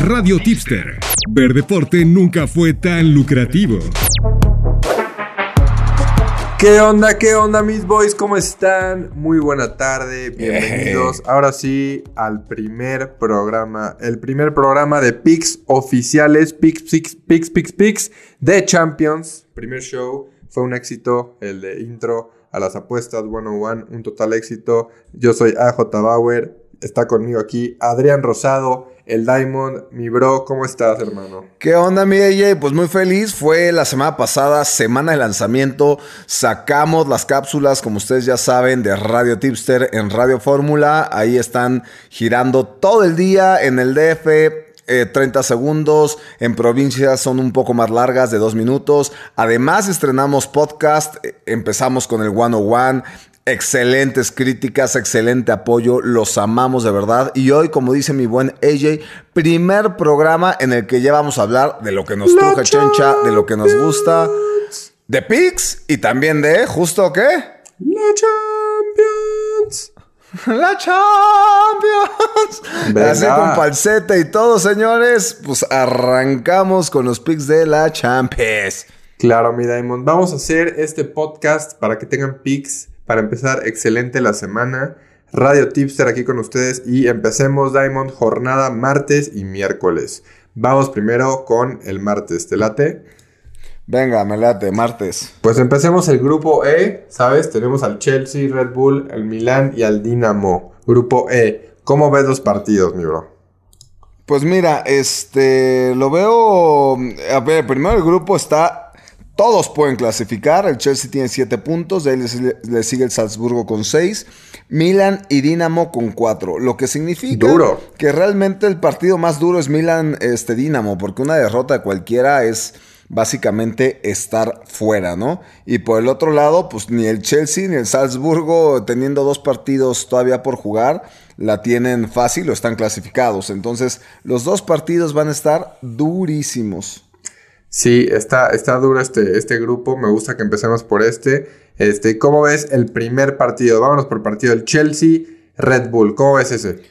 Radio Tipster. Ver deporte nunca fue tan lucrativo. ¿Qué onda? ¿Qué onda, mis boys? ¿Cómo están? Muy buena tarde, bienvenidos. Ahora sí al primer programa, el primer programa de Picks oficiales, Picks, Picks, Picks, Picks, Picks de Champions. Primer show, fue un éxito, el de intro a las apuestas 101, un total éxito. Yo soy AJ Bauer, está conmigo aquí Adrián Rosado, el Diamond, mi bro, ¿cómo estás, hermano? ¿Qué onda, mi DJ? Pues muy feliz. Fue la semana pasada, semana de lanzamiento. Sacamos las cápsulas, como ustedes ya saben, de Radio Tipster en Radio Fórmula. Ahí están girando todo el día en el DF. 30 eh, segundos, en provincias son un poco más largas, de dos minutos. Además, estrenamos podcast, eh, empezamos con el 101, Excelentes críticas, excelente apoyo, los amamos de verdad. Y hoy, como dice mi buen AJ, primer programa en el que ya vamos a hablar de lo que nos truje Chencha, de lo que nos gusta, de Pix y también de, ¿justo qué? La Champions. La Champions. Así con falsete y todo, señores. Pues arrancamos con los picks de la Champions. Claro, mi Diamond. Vamos a hacer este podcast para que tengan picks para empezar excelente la semana. Radio Tipster aquí con ustedes y empecemos Diamond jornada martes y miércoles. Vamos primero con el martes, ¿te late? Venga, me late, martes. Pues empecemos el grupo E, ¿sabes? Tenemos al Chelsea, Red Bull, el Milan y al Dinamo. Grupo E. ¿Cómo ves los partidos, mi bro? Pues mira, este, lo veo, a ver, primero el grupo está todos pueden clasificar. El Chelsea tiene 7 puntos. De ahí le, sigue el Salzburgo con 6. Milan y Dinamo con 4. Lo que significa que realmente el partido más duro es Milan este, Dinamo. Porque una derrota de cualquiera es básicamente estar fuera, ¿no? Y por el otro lado, pues ni el Chelsea ni el Salzburgo, teniendo dos partidos todavía por jugar, la tienen fácil o están clasificados. Entonces, los dos partidos van a estar durísimos. Sí, está, está duro este, este grupo. Me gusta que empecemos por este. Este, ¿cómo ves el primer partido? Vámonos por partido. El Chelsea, Red Bull. ¿Cómo ves ese?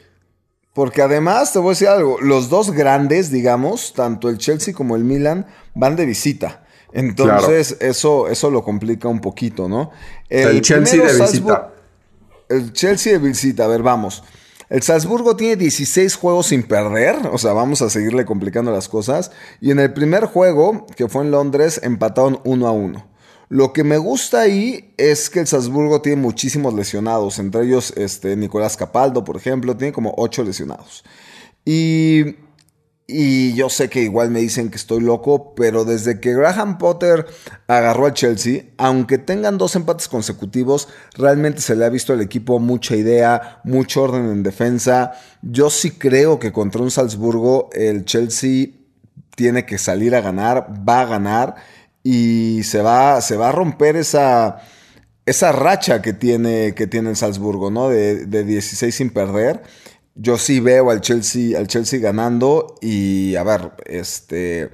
Porque además, te voy a decir algo, los dos grandes, digamos, tanto el Chelsea como el Milan, van de visita. Entonces, eso, eso lo complica un poquito, ¿no? El, Chelsea de visita. El Chelsea de visita, a ver, vamos. El Salzburgo tiene 16 juegos sin perder, o sea, vamos a seguirle complicando las cosas. Y en el primer juego, que fue en Londres, empataron 1 a 1. Lo que me gusta ahí es que el Salzburgo tiene muchísimos lesionados, entre ellos este, Nicolás Capaldo, por ejemplo, tiene como 8 lesionados. Y y yo sé que igual me dicen que estoy loco, pero desde que Graham Potter agarró al Chelsea, aunque tengan dos empates consecutivos, realmente se le ha visto al equipo mucha idea, mucho orden en defensa. Yo sí creo que contra un Salzburgo el Chelsea tiene que salir a ganar, va a ganar y se va, se va a romper esa, esa racha que tiene, que tiene el Salzburgo, ¿no? De, de 16 sin perder yo sí veo al Chelsea, al Chelsea ganando y a ver, este,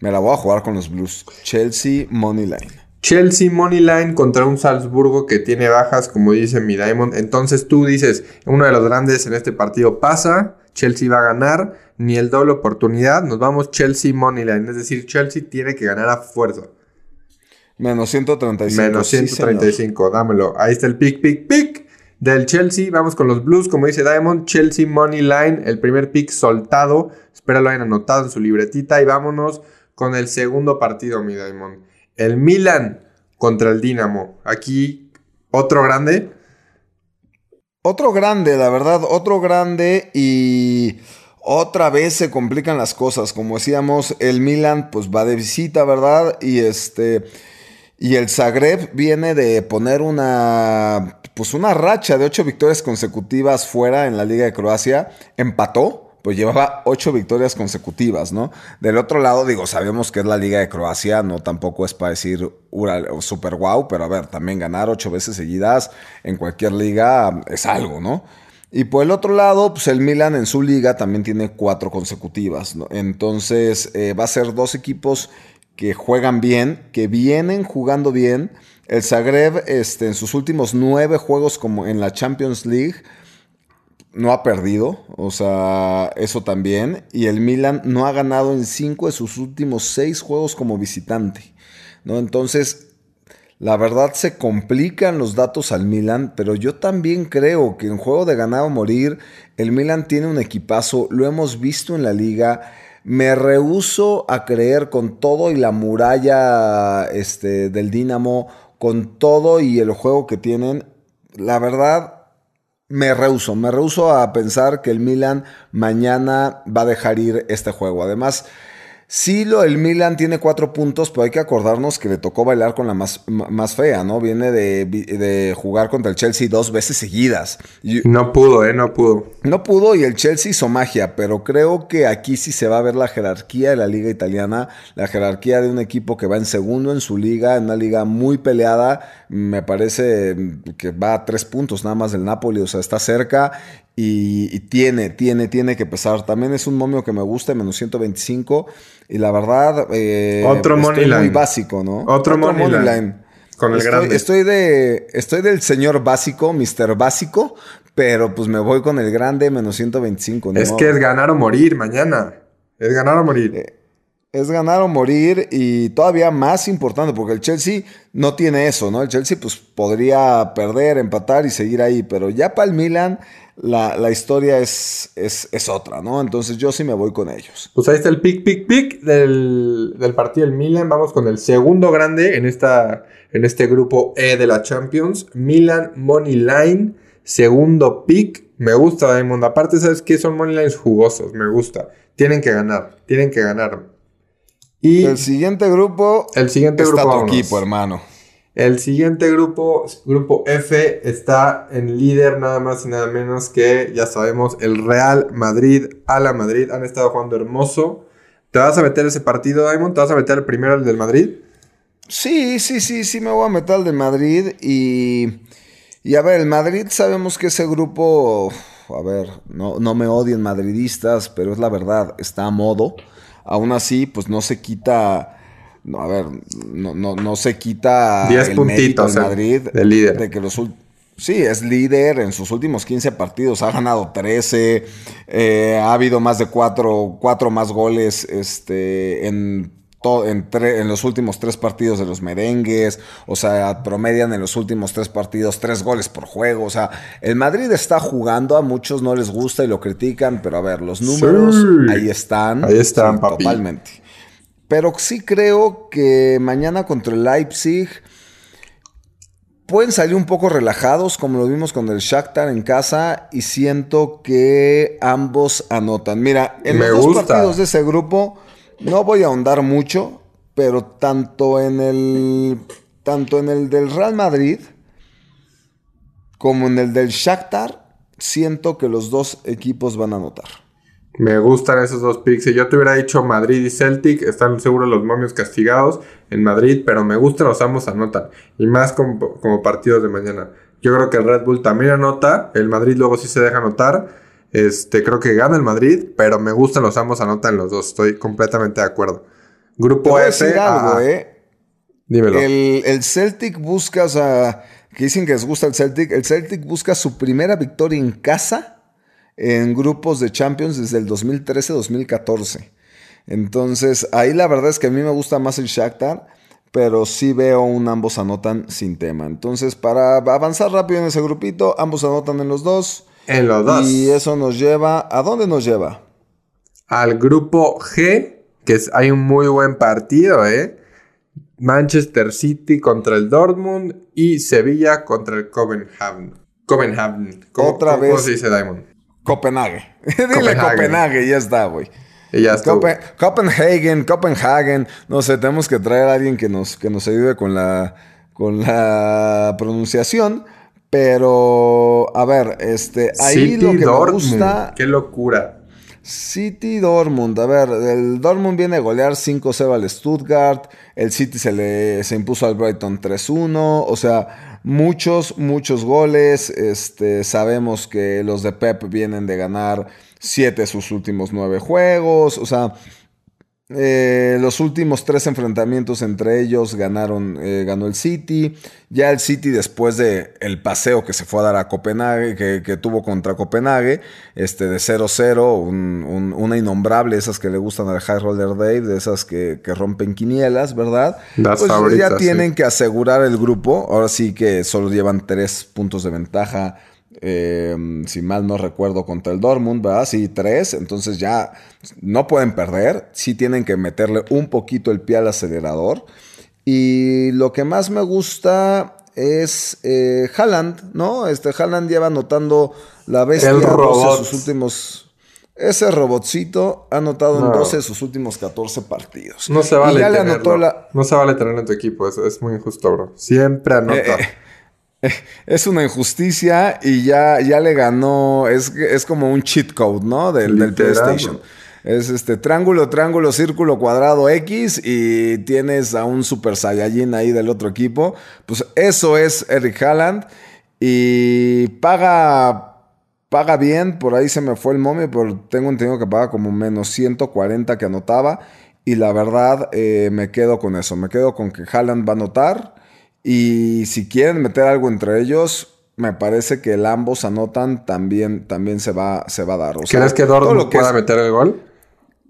me la voy a jugar con los Blues. Chelsea Money Line. Chelsea Money Line contra un Salzburgo que tiene bajas, como dice mi Diamond. Entonces tú dices, uno de los grandes en este partido pasa, Chelsea va a ganar, ni el doble oportunidad, nos vamos Chelsea Money Line. Es decir, Chelsea tiene que ganar a fuerza. Menos 135. Menos 135, dámelo. Ahí está el pick, pick, pick del Chelsea. Vamos con los Blues, como dice Diamond. Chelsea Money Line, el primer pick soltado. Espero lo hayan anotado en su libretita. Y vámonos con el segundo partido, mi Diamond. El Milan contra el Dinamo. Aquí, otro grande. Otro grande, la verdad, otro grande y otra vez se complican las cosas. Como decíamos, el Milan pues va de visita, ¿verdad? Y este y el Zagreb viene de poner una pues una racha de ocho victorias consecutivas fuera en la Liga de Croacia, empató, pues llevaba ocho victorias consecutivas, ¿no? Del otro lado, digo, sabemos que es la Liga de Croacia, no tampoco es para decir super guau, pero a ver, también ganar ocho veces seguidas en cualquier liga es algo, ¿no? Y por el otro lado, pues el Milan en su liga también tiene cuatro consecutivas, ¿no? Entonces eh, va a ser dos equipos que juegan bien, que vienen jugando bien el Zagreb, este, en sus últimos nueve juegos como en la Champions League, no ha perdido, o sea, eso también. Y el Milan no ha ganado en cinco de sus últimos seis juegos como visitante. ¿no? Entonces, la verdad se complican los datos al Milan, pero yo también creo que en juego de ganar o morir, el Milan tiene un equipazo, lo hemos visto en la liga. Me rehuso a creer con todo y la muralla este, del Dinamo, con todo y el juego que tienen. La verdad, me rehuso, me rehuso a pensar que el Milan mañana va a dejar ir este juego. Además, Sí, lo, el Milan tiene cuatro puntos, pero hay que acordarnos que le tocó bailar con la más, más fea, ¿no? Viene de, jugar contra el Chelsea dos veces seguidas. no pudo, ¿eh? No pudo. No pudo y el Chelsea hizo magia, pero creo que aquí sí se va a ver la jerarquía de la liga italiana, la jerarquía de un equipo que va en segundo en su liga, en una liga muy peleada. Me parece que va a tres puntos nada más del Napoli, o sea, está cerca y, tiene, tiene, tiene que pesar. También es un momio que me gusta, menos 125. Y la verdad, eh, Otro estoy muy básico, ¿no? Otro, money, line. Con el estoy, grande. Estoy, de, estoy del señor básico, Mr. Básico, pero pues me voy con el grande menos 125. Es que es ganar o morir mañana. Es ganar o morir. Eh, es ganar o morir y todavía más importante porque el Chelsea no tiene eso, ¿no? El Chelsea pues podría perder, empatar y seguir ahí, pero ya para el Milan la, historia es, es, otra, ¿no? Entonces yo sí me voy con ellos. Pues ahí está el pick, pick, pick del, partido del Milan. Vamos con el segundo grande en, esta, en este grupo E de la Champions. Milan Money Line, segundo pick. Me gusta, Diamond. Aparte, ¿sabes qué? Son Money Lines jugosos, me gusta. Tienen que ganar, tienen que ganar. Y el siguiente grupo. El siguiente está grupo. tu equipo, hermano. El siguiente grupo, grupo F, está en líder nada más y nada menos que, ya sabemos, el Real Madrid a la Madrid. Han estado jugando hermoso. ¿Te vas a meter ese partido, Diamond? ¿Te vas a meter el primero, el del Madrid? Sí, sí, sí, sí, me voy a meter al de Madrid. Y, y a ver, el Madrid sabemos que ese grupo, a ver, no, no me odien madridistas, pero es la verdad, está a modo. Aún así, pues no se quita no, a ver, no, no, no se quita 10 puntitos de Madrid de líder. De que los Sí, es líder en sus últimos 15 partidos, ha ganado 13, eh, ha habido más de 4, más goles este, en, en, en, los últimos 3 partidos de los merengues, o sea, promedian en los últimos 3 partidos 3 goles por juego, o sea, el Madrid está jugando, a muchos no les gusta y lo critican, pero a ver, los números ahí están. Ahí están, papi. Totalmente. Pero sí creo que mañana contra el Leipzig pueden salir un poco relajados, como lo vimos con el Shakhtar en casa, y siento que ambos anotan. Mira, en los dos partidos de ese grupo no voy a ahondar mucho, pero tanto en el tanto en el del Real Madrid como en el del Shakhtar siento que los dos equipos van a anotar. Me gustan esos dos picks. Si yo te hubiera dicho Madrid y Celtic, están seguros los momios castigados en Madrid, pero me gustan los ambos anotan. Y más como, partidos de mañana. Yo creo que el Red Bull también anota. El Madrid luego sí se deja anotar. Este, creo que gana el Madrid, pero me gustan los ambos anotan los dos. Estoy completamente de acuerdo. Grupo F. algo, eh. Dímelo. El, el, Celtic busca, o sea, que dicen que les gusta el Celtic. El Celtic busca su primera victoria en casa en grupos de Champions desde el 2013-2014. Entonces, ahí la verdad es que a mí me gusta más el Shakhtar, pero sí veo un ambos anotan sin tema. Entonces, para avanzar rápido en ese grupito, ambos anotan en los dos. En los dos. Y eso nos lleva, ¿a dónde nos lleva? Al grupo G, que es, hay un muy buen partido, ¿eh? Manchester City contra el Dortmund y Sevilla contra el Copenhagen. Copenhagen. Otra vez. ¿Cómo se dice Diamond? Copenhague. Dile Copenhague, ya está, güey. Y ya está. Copenhagen, Copenhagen. No sé, tenemos que traer a alguien que nos, que nos ayude con la, con la pronunciación. Pero, a ver, este, ahí lo que me gusta. Qué locura. City Dortmund. A ver, el Dortmund viene a golear 5-0 al Stuttgart. El City se le se impuso al Brighton 3-1. O sea, muchos, muchos goles. Este, sabemos que los de Pep vienen de ganar siete de sus últimos nueve juegos. O sea, Eh, los últimos tres enfrentamientos entre ellos ganaron, eh, ganó el City. Ya el City, después de el paseo que se fue a dar a Copenhague, que, tuvo contra Copenhague, este, de 0-0, una innombrable, esas que le gustan al High Roller Dave, de esas que, rompen quinielas, ¿verdad? Pues ya tienen que asegurar el grupo. Ahora sí que solo llevan tres puntos de ventaja Em, si mal no recuerdo, contra el Dortmund, ¿verdad? Sí, tres. Entonces ya no pueden perder. Sí tienen que meterle un poquito el pie al acelerador. Y lo que más me gusta es eh, Haaland, ¿no? Este Haaland lleva anotando la bestia el robot. de sus últimos. Ese robotcito ha anotado en 12 de sus últimos 14 partidos. No se vale. tenerlo. No se vale tenerlo en tu equipo. Es, es muy injusto, bro. Siempre anota. Eh, eh, es una injusticia y ya, ya le ganó. Es, es como un cheat code, ¿no? Del, del PlayStation. Es este triángulo, triángulo, círculo, cuadrado, X y tienes a un Super Saiyajin ahí del otro equipo. Pues eso es Eric Haaland y paga, paga bien. Por ahí se me fue el momio, pero tengo entendido que paga como menos 140 que anotaba. Y la verdad eh, me quedo con eso. Me quedo con que Haaland va a anotar. Y si quieren meter algo entre ellos, me parece que el ambos anotan también, también se, va, se va a dar. O ¿Crees que Dortmund pueda meter el gol?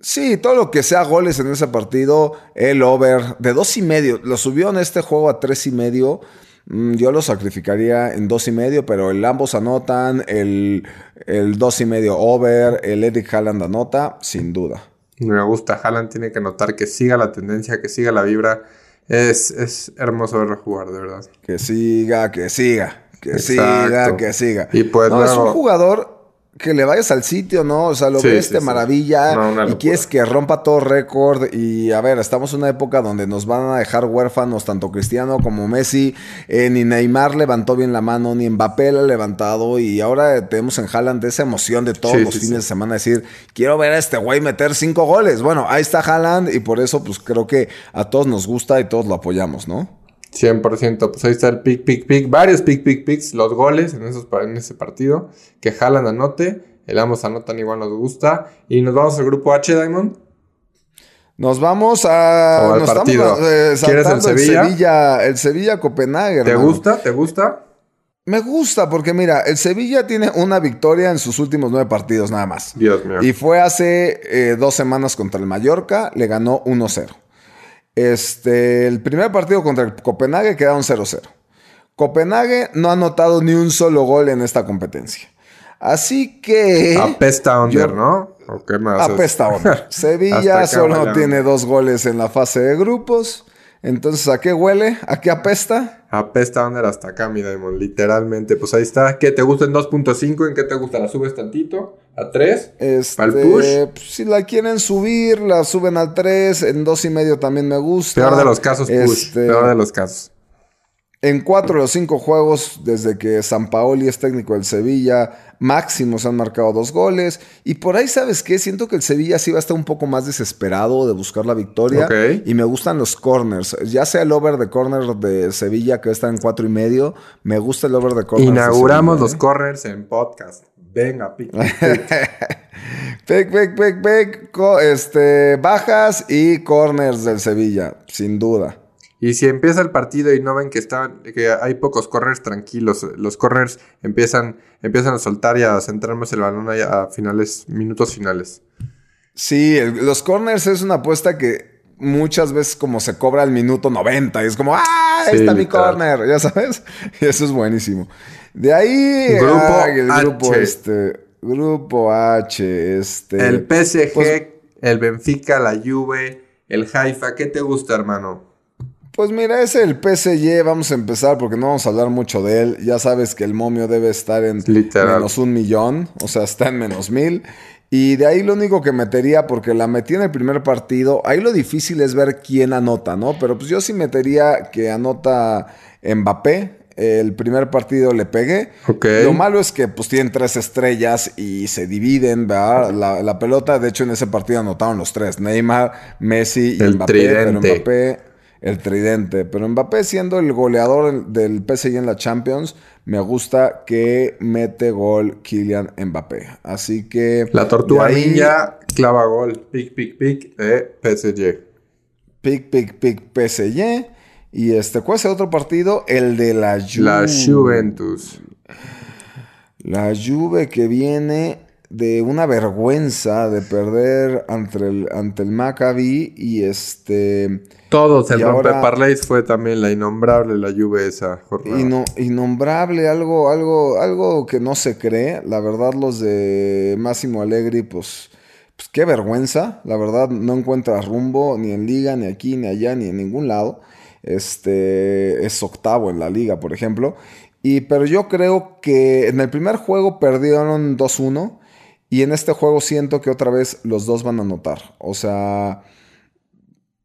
Sí, todo lo que sea goles en ese partido, el over de dos y medio, lo subió en este juego a tres y medio. Mm, yo lo sacrificaría en dos y medio, pero el ambos anotan, el, el dos y medio over, el Eric Haaland anota, sin duda. Me gusta, Haaland tiene que anotar que siga la tendencia, que siga la vibra. Es, es hermoso verlo jugar, de verdad. Que siga, que siga, que siga, que siga. Y pues no, es un jugador que le vayas al sitio, ¿no? O sea, lo ves de maravilla y quieres que rompa todo récord. Y a ver, estamos en una época donde nos van a dejar huérfanos tanto Cristiano como Messi. Eh, ni Neymar levantó bien la mano, ni Mbappé la ha levantado. Y ahora tenemos en Haaland esa emoción de todos los fines de semana decir, quiero ver a este güey meter cinco goles. Bueno, ahí está Haaland y por eso pues creo que a todos nos gusta y todos lo apoyamos, ¿no? 100%, pues ahí está el pick, pick, pick, varios pick, pick, picks, los goles en, esos, en ese partido, que jalan anote, el ambos anotan igual nos gusta, y nos vamos al grupo H, Diamond. Nos vamos a... al partido. Eh, ¿Quieres el Sevilla? el Sevilla? El Sevilla Copenhague. ¿Te gusta? ¿Te gusta? Me gusta porque mira, el Sevilla tiene una victoria en sus últimos nueve partidos nada más. Dios mío. Y fue hace eh, dos semanas contra el Mallorca, le ganó 1-0. Este, el primer partido contra el Copenhague quedaron 0-0. Copenhague no ha anotado ni un solo gol en esta competencia. Así que. Apesta under, ¿no? ¿O qué más? Apesta under. Sevilla solo tiene dos goles en la fase de grupos. Entonces, ¿a qué huele? ¿A qué apesta? Apesta under hasta acá, mi. Literalmente. Pues ahí está. ¿Qué te gusta en 2.5? ¿En qué te gusta? ¿La subes tantito? ¿A 3? Este, ¿Al push? Pues, si la quieren subir, la suben al 3. En 2.5 también me gusta. Peor de los casos, push. Este, Peor de los casos. En cuatro de los cinco juegos, desde que San Paoli es técnico del Sevilla, máximos han marcado dos goles. Y por ahí, ¿sabes qué? Siento que el Sevilla sí va a estar un poco más desesperado de buscar la victoria. Y me gustan los corners. Ya sea el over de corner de Sevilla, que está en cuatro y medio. Me gusta el over de corners. Inauguramos los ¿eh? corners en podcast. Venga, pic, pic, pic. pic, Este, bajas y corners del Sevilla, sin duda. Y si empieza el partido y no ven que están, que hay pocos corners tranquilos, los corners empiezan, empiezan a soltar y a centrar más el balón a finales, minutos finales. Sí, los corners es una apuesta que muchas veces como se cobra al minuto 90 y es como, ¡ah! Ahí está mi corner, ya sabes. Y eso es buenísimo. De ahí grupo el grupo este grupo H, este el PSG, pues el Benfica, la Juve, el Haifa, ¿qué te gusta, hermano? Pues mira, es el PSG, vamos a empezar porque no vamos a hablar mucho de él. Ya sabes que el momio debe estar en menos un millón, o sea, está en menos mil. Y de ahí lo único que metería, porque la metí en el primer partido, ahí lo difícil es ver quién anota, ¿no? Pero pues yo sí metería que anota Mbappé. El primer partido le pegué. Lo malo es que pues tienen tres estrellas y se dividen, ¿verdad? La, pelota, de hecho en ese partido anotaron los tres, Neymar, Messi y Mbappé. Pero Mbappé el tridente. Pero Mbappé siendo el goleador del PSG en la Champions, me gusta que mete gol Kylian Mbappé. Así que... La tortuga ninja clava gol. Pic, pic, pic de PSG. Pic, pic, pic, PSG. Y este, ¿cuál es el otro partido? El de la Juve. La Juventus. La Juve que viene de una vergüenza de perder ante el, ante el Maccabi y este... Todos, el Y ahora- rompeparlays fue también la innombrable, la Juve esa jornada. Inno- innombrable, algo, algo, algo que no se cree. La verdad, los de Máximo Allegri, pues, pues qué vergüenza. La verdad, no encuentra rumbo ni en liga, ni aquí, ni allá, ni en ningún lado. Este es octavo en la liga, por ejemplo. Y, pero yo creo que en el primer juego perdieron 2-1. Y en este juego siento que otra vez los dos van a anotar. O sea,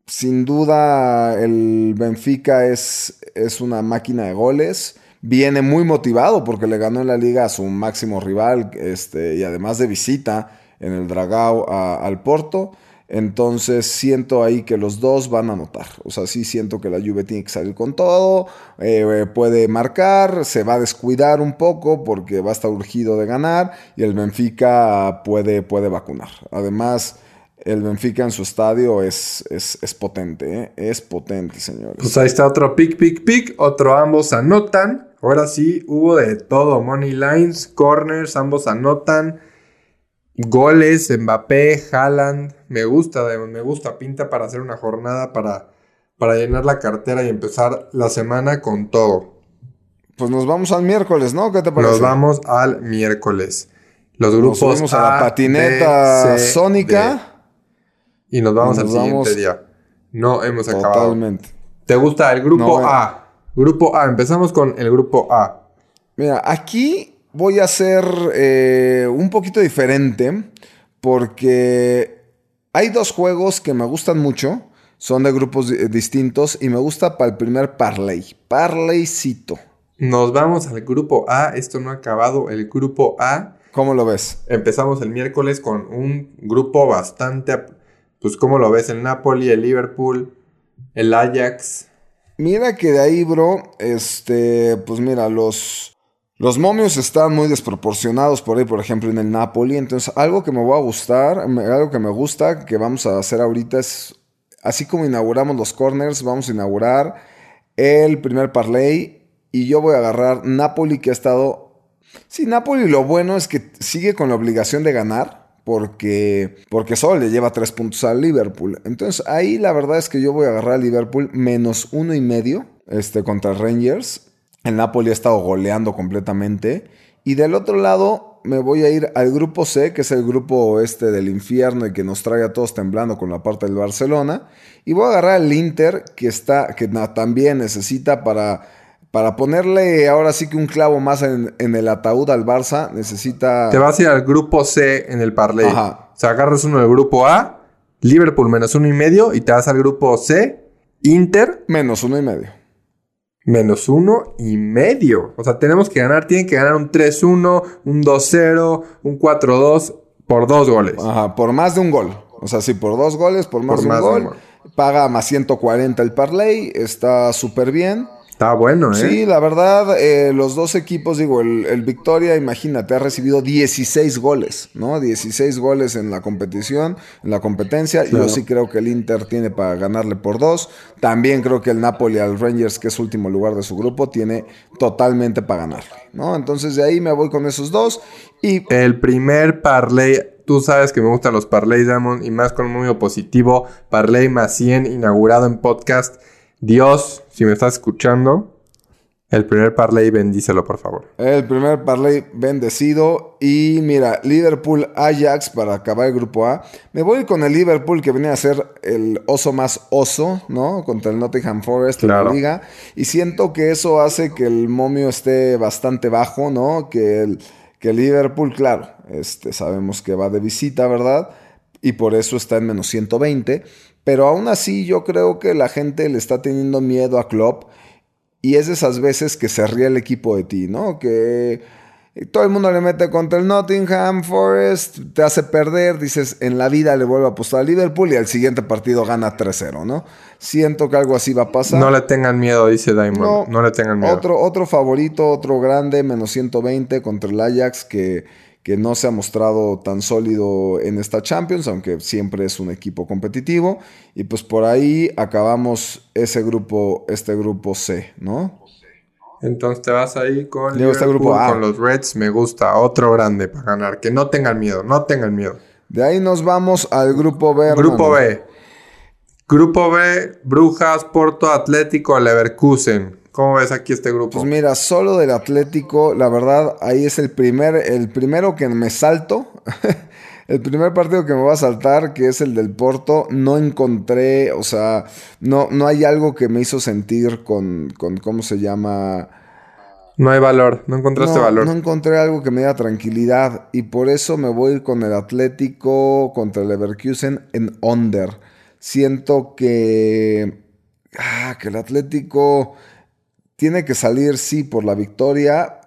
sin duda, el Benfica es, es una máquina de goles. Viene muy motivado porque le ganó en la liga a su máximo rival este, y además de visita en el Dragao al Porto. Entonces siento ahí que los dos van a anotar. O sea, sí siento que la Juve tiene que salir con todo. eh, eh, puede marcar, se va a descuidar un poco porque va a estar urgido de ganar. Y el Benfica puede, puede vacunar. Además, el Benfica en su estadio es, es, es potente, ¿eh? es potente, señores. Pues ahí está otro pick, pick, pick. Otro ambos anotan. Ahora sí, hubo de todo. Money lines, corners, ambos anotan. Goles, Mbappé, Haaland. Me gusta, me gusta. Pinta para hacer una jornada para, para llenar la cartera y empezar la semana con todo. Pues nos vamos al miércoles, ¿no? ¿Qué te parece? Nos vamos al miércoles. Los Nos grupos subimos a la A, patineta B, C, sónica. D. Y nos vamos al nos siguiente vamos día. No hemos acabado. Totalmente. ¿Te gusta el grupo No. A? Grupo A. Empezamos con el grupo A. Mira, aquí voy a ser eh, un poquito diferente porque hay dos juegos que me gustan mucho. Son de grupos di- distintos y me gusta para el primer parlay. Parlaycito. Nos vamos al grupo A. Esto no ha acabado. El grupo A. ¿Cómo lo ves? Empezamos el miércoles con un grupo bastante. Pues, ¿cómo lo ves? El Napoli, el Liverpool, el Ajax. Mira que de ahí, bro, este, pues mira, los, los momios están muy desproporcionados por ahí, por ejemplo, en el Napoli. Entonces, algo que me va a gustar, algo que me gusta, que vamos a hacer ahorita es, así como inauguramos los corners, vamos a inaugurar el primer parlay y yo voy a agarrar Napoli que ha estado... Sí, Napoli lo bueno es que sigue con la obligación de ganar. Porque, porque solo le lleva tres puntos al Liverpool. Entonces ahí la verdad es que yo voy a agarrar al Liverpool menos uno y medio este, contra Rangers. El Napoli ha estado goleando completamente. Y del otro lado me voy a ir al grupo C, que es el grupo este del infierno y que nos trae a todos temblando con la parte del Barcelona. Y voy a agarrar al Inter, que, está, que también necesita para, para ponerle ahora sí que un clavo más en, en el ataúd al Barça. Necesita... Te vas a ir al grupo C en el parlay. Ajá. O sea, agarras uno del grupo A, Liverpool menos uno y medio, y te vas al grupo C, Inter Menos uno y medio. Menos uno y medio. O sea, tenemos que ganar, tienen que ganar un 3-1, un 2-0, un 4-2 por dos goles. Ajá, por más de un gol. O sea, sí, por dos goles, por más, Por de, un más de un gol. gol. Paga más 140 el parlay. Está súper bien. Está bueno, ¿eh? Sí, la verdad, eh, los dos equipos, digo, el, el Victoria, imagínate, ha recibido 16 goles, ¿no? 16 goles en la competición, en la competencia. Claro. Yo sí creo que el Inter tiene para ganarle por dos. También creo que el Napoli al Rangers, que es último lugar de su grupo, tiene totalmente para ganarle, ¿no? Entonces de ahí me voy con esos dos. Y El primer parlay, tú sabes que me gustan los parlays, Damon, y más con un número positivo. Parlay más 100, inaugurado en podcast. Dios, si me estás escuchando, el primer parlay, bendícelo, por favor. El primer parlay bendecido. Y mira, Liverpool Ajax para acabar el grupo A. Me voy con el Liverpool que venía a ser el oso más oso, ¿no? Contra el Nottingham Forest en la liga. Y siento que eso hace que el momio esté bastante bajo, ¿no? Que el, que el Liverpool, claro, este, sabemos que va de visita, ¿verdad? Y por eso está en menos 120. Pero aún así yo creo que la gente le está teniendo miedo a Klopp. Y es de esas veces que se ríe el equipo de ti, ¿no? Que todo el mundo le mete contra el Nottingham Forest, te hace perder, dices, en la vida le vuelvo a apostar a Liverpool y al siguiente partido gana 3-0, ¿no? Siento que algo así va a pasar. No le tengan miedo, dice Diamond. No, No. le tengan miedo. Otro, otro favorito, otro grande, menos 120 contra el Ajax, que, que no se ha mostrado tan sólido en esta Champions, aunque siempre es un equipo competitivo. Y pues por ahí acabamos ese grupo, este grupo C, ¿no? Entonces te vas ahí con, Digo, este grupo A. con los Reds. Me gusta. Otro grande para ganar. Que no tengan miedo. No tengan miedo. De ahí nos vamos al grupo B. Grupo hermano. B. Grupo B. Brujas, Porto, Atlético, Leverkusen. ¿Cómo ves aquí este grupo? Pues mira, solo del Atlético, la verdad, ahí es el primer, el primero que me salto. el primer partido que me va a saltar, que es el del Porto, no encontré, o sea, no, no hay algo que me hizo sentir con, con ¿cómo se llama? no hay valor. No encontraste no, valor. no encontré algo que me diera tranquilidad y por eso me voy con el Atlético contra el Leverkusen en under. Siento que, ah, que el Atlético tiene que salir, sí, por la victoria,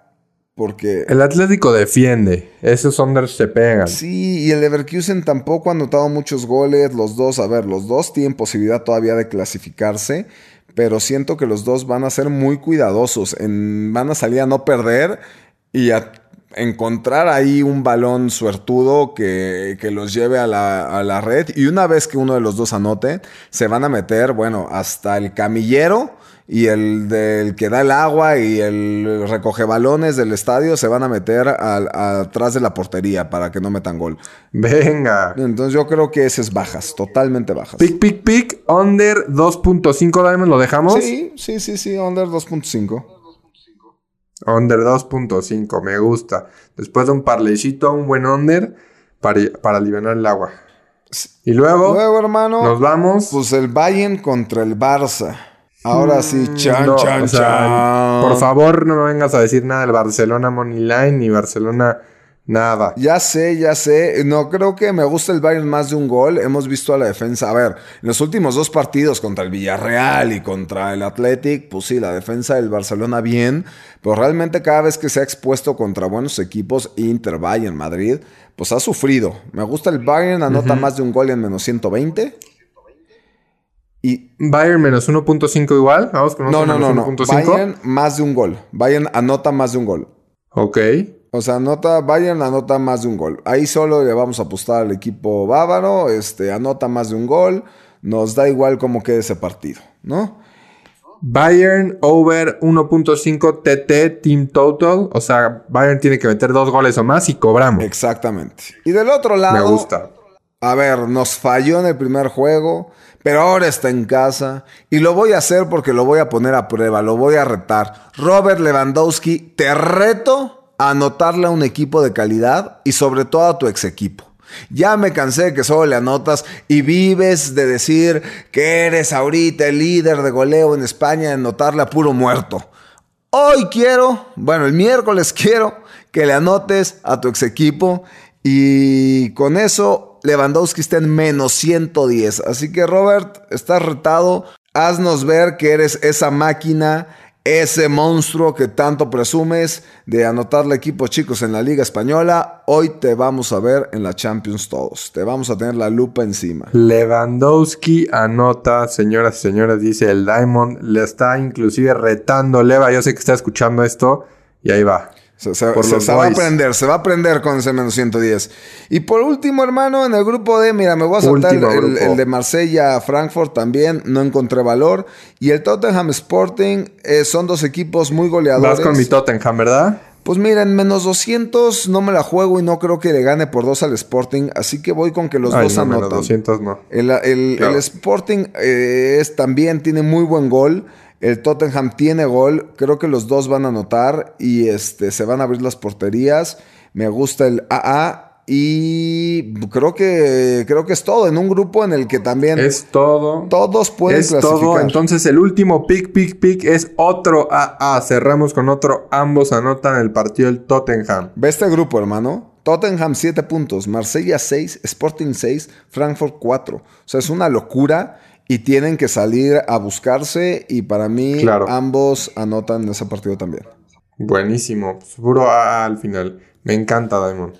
porque... El Atlético defiende. Esos unders se pegan. Sí, y el Leverkusen tampoco ha anotado muchos goles. Los dos, a ver, los dos tienen posibilidad todavía de clasificarse, pero siento que los dos van a ser muy cuidadosos. En, van a salir a no perder y a encontrar ahí un balón suertudo que, que los lleve a la, a la red. Y una vez que uno de los dos anote, se van a meter, bueno, hasta el camillero y el del que da el agua y el recoge balones del estadio se van a meter al- atrás de la portería para que no metan gol. Venga. Entonces yo creo que ese es bajas, totalmente bajas. Pick, pick, pick. Under 2.5 Diamond. ¿Lo dejamos? Sí, sí, sí, sí, under 2.5. Under 2.5. Me gusta. Después de un parleycito, un buen under para, para aliviar el agua. Y luego, Luego, hermano, nos vamos. pues el Bayern contra el Barça. Ahora sí, chan, Mm, No, chan, o sea, chan. Por favor, no me vengas a decir nada del Barcelona Money Line ni Barcelona nada. Ya sé, ya sé. No creo que me gusta el Bayern más de un gol. Hemos visto a la defensa. A ver, en los últimos dos partidos contra el Villarreal y contra el Athletic, pues sí, la defensa del Barcelona bien. Pero realmente cada vez que se ha expuesto contra buenos equipos, Inter, Bayern, Madrid, pues ha sufrido. Me gusta el Bayern, anota más de un gol en menos 120. Y Bayern menos 1.5 igual. Vamos con no, no, no, no. 1.5. Bayern más de un gol. Bayern anota más de un gol. Ok. O sea, anota, Bayern anota más de un gol. Ahí solo le vamos a apostar al equipo bávaro. Este, anota más de un gol. Nos da igual cómo quede ese partido, ¿no? Bayern over 1.5 TT Team Total. O sea, Bayern tiene que meter dos goles o más y cobramos. Exactamente. Y del otro Me lado, gusta. a ver, nos falló en el primer juego, pero ahora está en casa. Y lo voy a hacer porque lo voy a poner a prueba, lo voy a retar. Robert Lewandowski, te reto a anotarle a un equipo de calidad y sobre todo a tu ex equipo. Ya me cansé de que solo le anotas y vives de decir que eres ahorita el líder de goleo en España, de anotarle a puro muerto. Hoy quiero, bueno, el miércoles quiero que le anotes a tu ex equipo y con eso Lewandowski está en menos 110. Así que Robert, estás retado. Haznos ver que eres esa máquina, ese monstruo que tanto presumes de anotarle equipos chicos en la Liga Española. Hoy te vamos a ver en la Champions todos. Te vamos a tener la lupa encima. Lewandowski anota, señoras y señores, dice el Diamond. Le está inclusive retando Leva. Yo sé que está escuchando esto y ahí va. Se, se- Por se- los se va a aprender, se va a aprender con ese menos 110. Y por último, hermano, en el grupo D, mira, me voy a saltar el, de Marsella, Frankfurt también, no encontré valor. Y el Tottenham Sporting eh, son dos equipos muy goleadores. Vas con mi Tottenham, ¿verdad? Pues mira, en menos 200 no me la juego y no creo que le gane por dos al Sporting, así que voy con que los Ay, dos no, menos anotan. 200 no. El, el- Claro. el Sporting eh, es, también tiene muy buen gol. El Tottenham tiene gol. Creo que los dos van a anotar y este, se van a abrir las porterías. Me gusta el AA y creo que, creo que es todo en un grupo en el que también Es todo. todos pueden es clasificar. todo. Entonces el último pick, pick, pick es otro AA. Cerramos con otro. Ambos anotan el partido del Tottenham. Ve este grupo, hermano. Tottenham 7 puntos, Marsella 6, Sporting 6, Frankfurt 4. O sea, es una locura y tienen que salir a buscarse y para mí Claro. ambos anotan ese partido también. Buenísimo. Pues, Puro AA al final. Me encanta, Diamond.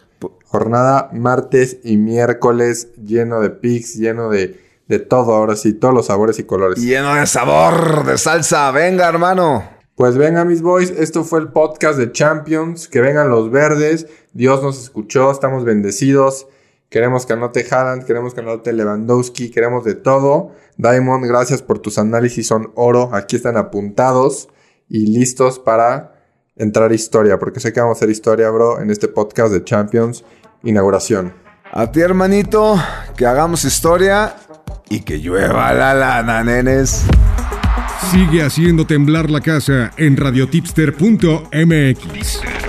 Jornada martes y miércoles lleno de picks, lleno de, de todo. Ahora sí, todos los sabores y colores. Lleno de sabor, de salsa. Venga, hermano. Pues venga, mis boys, esto fue el podcast de Champions. Que vengan los verdes. Dios nos escuchó, estamos bendecidos. Queremos que anote Haaland, queremos que anote Lewandowski, queremos de todo. Diamond, gracias por tus análisis, son oro. Aquí están apuntados y listos para entrar a historia, porque sé que vamos a hacer historia, bro, en este podcast de Champions inauguración. A ti, hermanito, que hagamos historia y que llueva la lana, nenes. Sigue haciendo temblar la casa en radiotipster.mx.